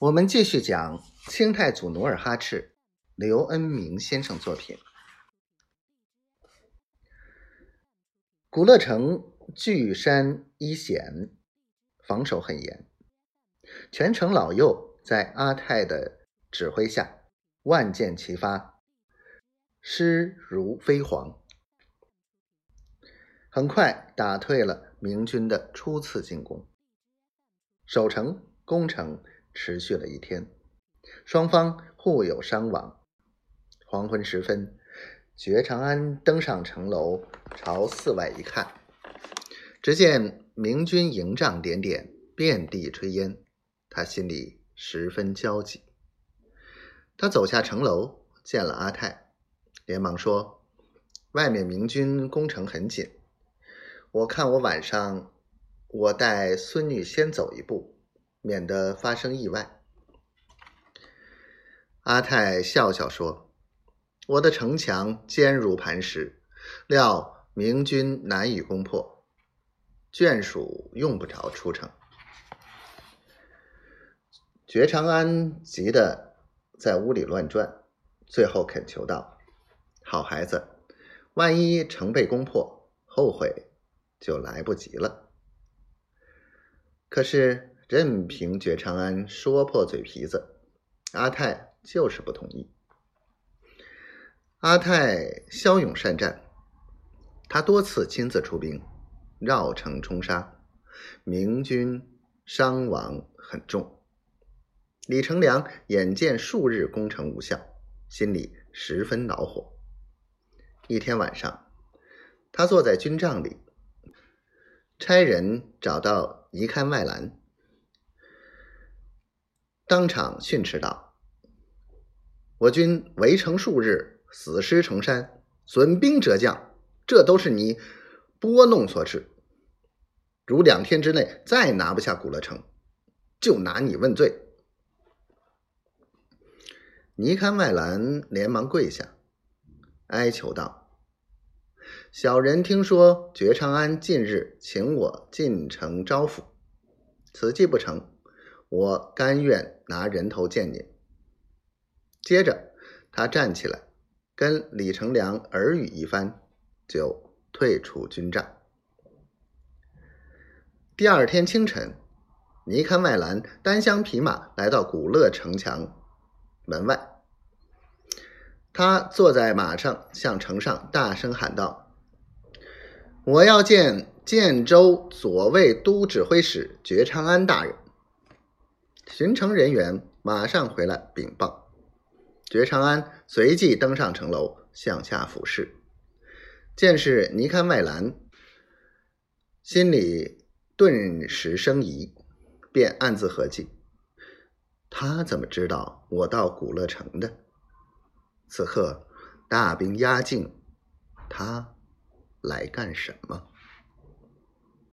我们继续讲清太祖努尔哈赤，刘恩明先生作品。古乐城据山依险，防守很严，全城老幼在阿泰的指挥下，万箭齐发，师如飞蝗，很快打退了明军的初次进攻。守城攻城。持续了一天，双方互有伤亡。黄昏时分，觉长安登上城楼，朝寺外一看，只见明军营帐点点，遍地炊烟，他心里十分焦急。他走下城楼，见了阿泰，连忙说：“外面明军攻城很紧，我看我晚上，我带孙女先走一步。”免得发生意外。阿泰笑笑说：“我的城墙坚如磐石，料明军难以攻破，眷属用不着出城。”觉长安急得在屋里乱转，最后恳求道：“好孩子，万一城被攻破，后悔就来不及了。”可是。任凭觉长安说破嘴皮子，阿泰就是不同意。阿泰骁勇善战，他多次亲自出兵，绕城冲杀，明军伤亡很重。李成梁眼见数日攻城无效，心里十分恼火。一天晚上，他坐在军帐里，差人找到一看外兰。当场训斥道：“我军围城数日，死尸成山，损兵折将，这都是你拨弄所致。如两天之内再拿不下古乐城，就拿你问罪。”尼堪外兰连忙跪下，哀求道：“小人听说觉昌安近日请我进城招抚，此计不成。”我甘愿拿人头见你。接着，他站起来，跟李成梁耳语一番，就退出军帐。第二天清晨，尼堪外兰单枪匹马来到古勒城墙门外，他坐在马上，向城上大声喊道：“我要见建州左卫都指挥使觉昌安大人。”巡城人员马上回来禀报，觉长安随即登上城楼，向下俯视，见是尼堪外兰，心里顿时生疑，便暗自合计：他怎么知道我到古乐城的？此刻大兵压境，他来干什么？